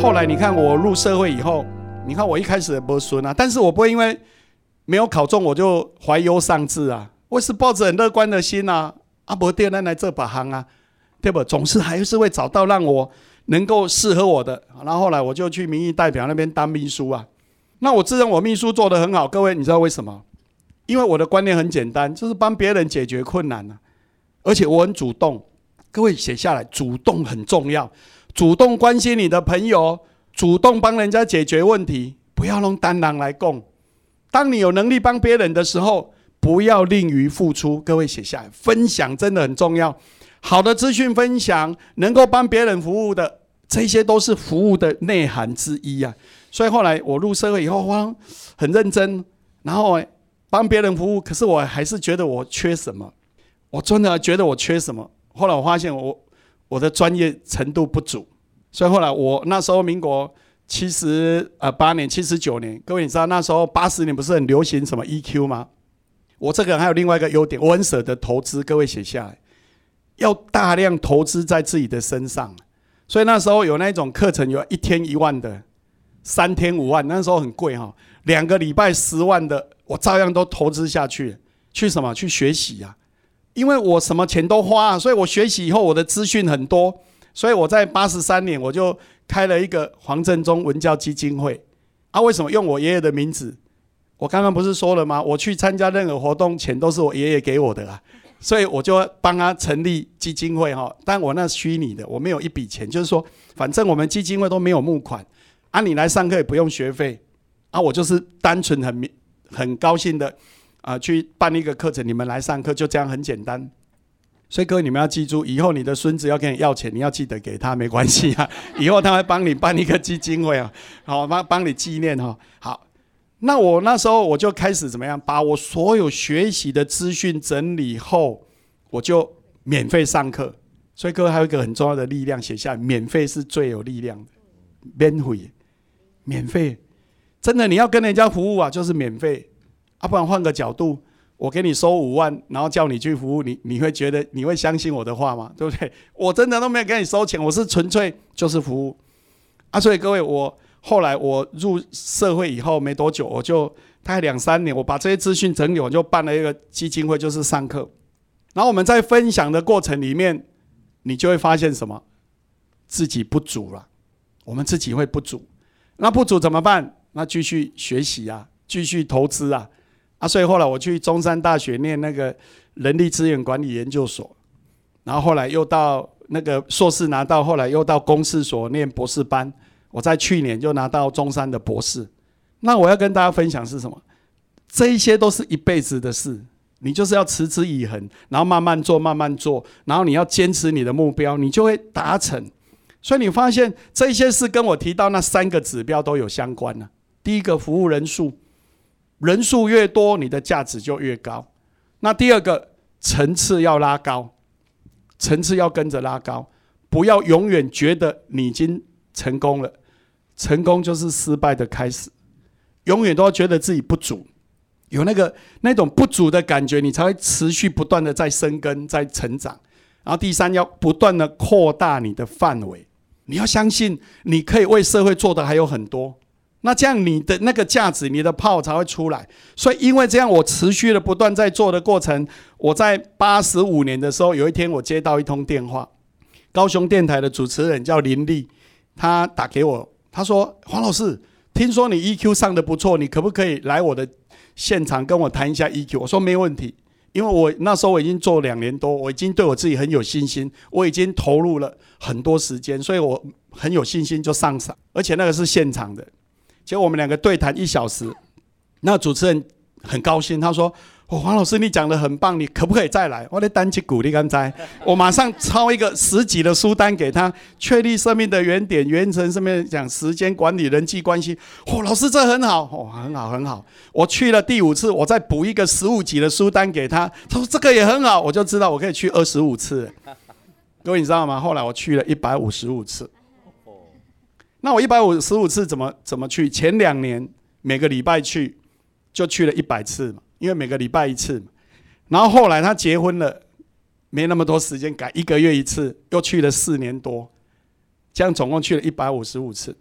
后来你看我入社会以后，你看我一开始也不孙啊，但是我不会因为没有考中我就怀忧丧志啊，我是抱着很乐观的心啊，阿伯爹奶来这把行啊，对不？总是还是会找到让我能够适合我的。然后后来我就去民意代表那边当秘书啊，那我自认我秘书做得很好，各位你知道为什么？因为我的观念很简单，就是帮别人解决困难啊，而且我很主动。各位写下来，主动很重要。主动关心你的朋友，主动帮人家解决问题，不要用单囊来供。当你有能力帮别人的时候，不要吝于付出。各位写下来，分享真的很重要。好的资讯分享，能够帮别人服务的，这些都是服务的内涵之一啊。所以后来我入社会以后，哇，很认真，然后帮别人服务。可是我还是觉得我缺什么，我真的觉得我缺什么。后来我发现我我的专业程度不足，所以后来我那时候民国七十呃八年七十九年，各位你知道那时候八十年不是很流行什么 EQ 吗？我这个人还有另外一个优点，我很舍得投资。各位写下来，要大量投资在自己的身上。所以那时候有那种课程，有一天一万的，三天五万，那时候很贵哈。两个礼拜十万的，我照样都投资下去。去什么？去学习呀。因为我什么钱都花，所以我学习以后我的资讯很多，所以我在八十三年我就开了一个黄振中文教基金会。啊，为什么用我爷爷的名字？我刚刚不是说了吗？我去参加任何活动，钱都是我爷爷给我的啊，所以我就帮他成立基金会哈。但我那虚拟的，我没有一笔钱，就是说，反正我们基金会都没有募款，啊，你来上课也不用学费，啊，我就是单纯很很高兴的。啊，去办一个课程，你们来上课，就这样很简单。所以各位，你们要记住，以后你的孙子要跟你要钱，你要记得给他，没关系啊。以后他会帮你办一个基金会啊，好帮帮你纪念哈。好，那我那时候我就开始怎么样，把我所有学习的资讯整理后，我就免费上课。所以各位还有一个很重要的力量，写下免费是最有力量的，免费，免费，真的你要跟人家服务啊，就是免费。啊，不然换个角度，我给你收五万，然后叫你去服务，你你会觉得你会相信我的话吗？对不对？我真的都没有给你收钱，我是纯粹就是服务。啊，所以各位，我后来我入社会以后没多久，我就大概两三年，我把这些资讯整理，我就办了一个基金会，就是上课。然后我们在分享的过程里面，你就会发现什么？自己不足了，我们自己会不足。那不足怎么办？那继续学习啊，继续投资啊。啊，所以后来我去中山大学念那个人力资源管理研究所，然后后来又到那个硕士拿到，后来又到公司所念博士班。我在去年就拿到中山的博士。那我要跟大家分享是什么？这一些都是一辈子的事，你就是要持之以恒，然后慢慢做，慢慢做，然后你要坚持你的目标，你就会达成。所以你发现这些事跟我提到那三个指标都有相关呢。第一个，服务人数。人数越多，你的价值就越高。那第二个层次要拉高，层次要跟着拉高，不要永远觉得你已经成功了，成功就是失败的开始。永远都要觉得自己不足，有那个那种不足的感觉，你才会持续不断的在生根、在成长。然后第三，要不断的扩大你的范围，你要相信你可以为社会做的还有很多。那这样你的那个价值，你的炮才会出来。所以因为这样，我持续的不断在做的过程，我在八十五年的时候，有一天我接到一通电话，高雄电台的主持人叫林立，他打给我，他说：“黄老师，听说你 EQ 上的不错，你可不可以来我的现场跟我谈一下 EQ？” 我说：“没问题，因为我那时候我已经做两年多，我已经对我自己很有信心，我已经投入了很多时间，所以我很有信心就上场，而且那个是现场的。”结果我们两个对谈一小时，那主持人很高兴，他说：“哦，黄老师，你讲的很棒，你可不可以再来？”我得单击鼓励刚才，我马上抄一个十几的书单给他，确立生命的原点、原程，上面讲时间管理、人际关系。哦，老师这很好，哦，很好，很好。我去了第五次，我再补一个十五级的书单给他，他说这个也很好，我就知道我可以去二十五次。各位你知道吗？后来我去了一百五十五次。那我一百五十五次怎么怎么去？前两年每个礼拜去，就去了一百次嘛，因为每个礼拜一次嘛。然后后来他结婚了，没那么多时间改，一个月一次，又去了四年多，这样总共去了一百五十五次。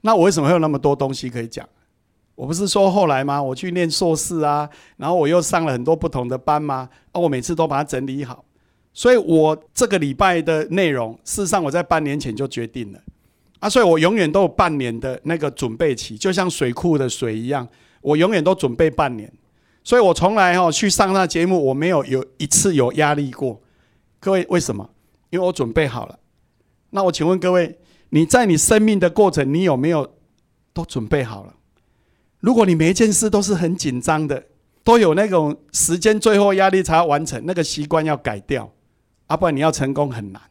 那我为什么会有那么多东西可以讲？我不是说后来吗？我去念硕士啊，然后我又上了很多不同的班吗？啊，我每次都把它整理好。所以我这个礼拜的内容，事实上我在半年前就决定了啊，所以我永远都有半年的那个准备期，就像水库的水一样，我永远都准备半年。所以我从来哈去上那节目，我没有有一次有压力过。各位为什么？因为我准备好了。那我请问各位，你在你生命的过程，你有没有都准备好了？如果你每一件事都是很紧张的，都有那种时间最后压力才要完成，那个习惯要改掉，啊，不然你要成功很难。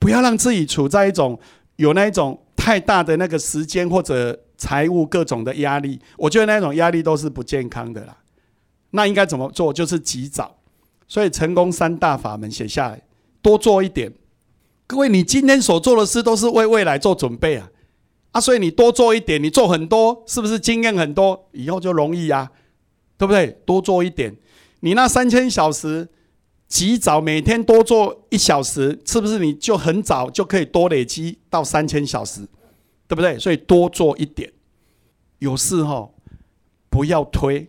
不要让自己处在一种有那一种太大的那个时间或者财务各种的压力，我觉得那种压力都是不健康的啦。那应该怎么做？就是及早。所以成功三大法门写下来，多做一点。各位，你今天所做的事都是为未来做准备啊。啊，所以你多做一点，你做很多，是不是经验很多，以后就容易呀？对不对？多做一点，你那三千小时，及早每天多做一小时，是不是你就很早就可以多累积到三千小时？对不对？所以多做一点，有事哈，不要推。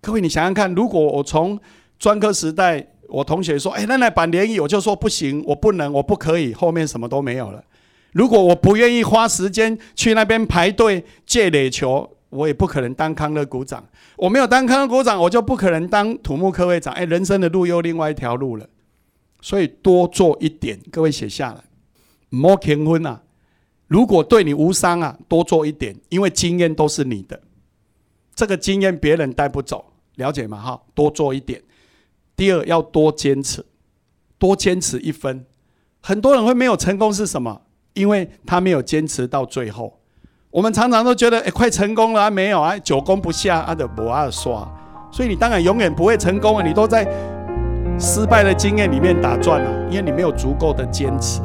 各位，你想想看，如果我从专科时代，我同学说：“哎，那来板联谊，我就说不行，我不能，我不可以。”后面什么都没有了。如果我不愿意花时间去那边排队借垒球，我也不可能当康乐股长。我没有当康乐股长，我就不可能当土木科会长。哎，人生的路又另外一条路了。所以多做一点，各位写下来。莫结婚啊！如果对你无伤啊，多做一点，因为经验都是你的，这个经验别人带不走，了解吗？哈，多做一点。第二，要多坚持，多坚持一分。很多人会没有成功是什么？因为他没有坚持到最后，我们常常都觉得哎，快成功了啊，没有啊，久攻不下啊的不二刷，所以你当然永远不会成功啊，你都在失败的经验里面打转了，因为你没有足够的坚持。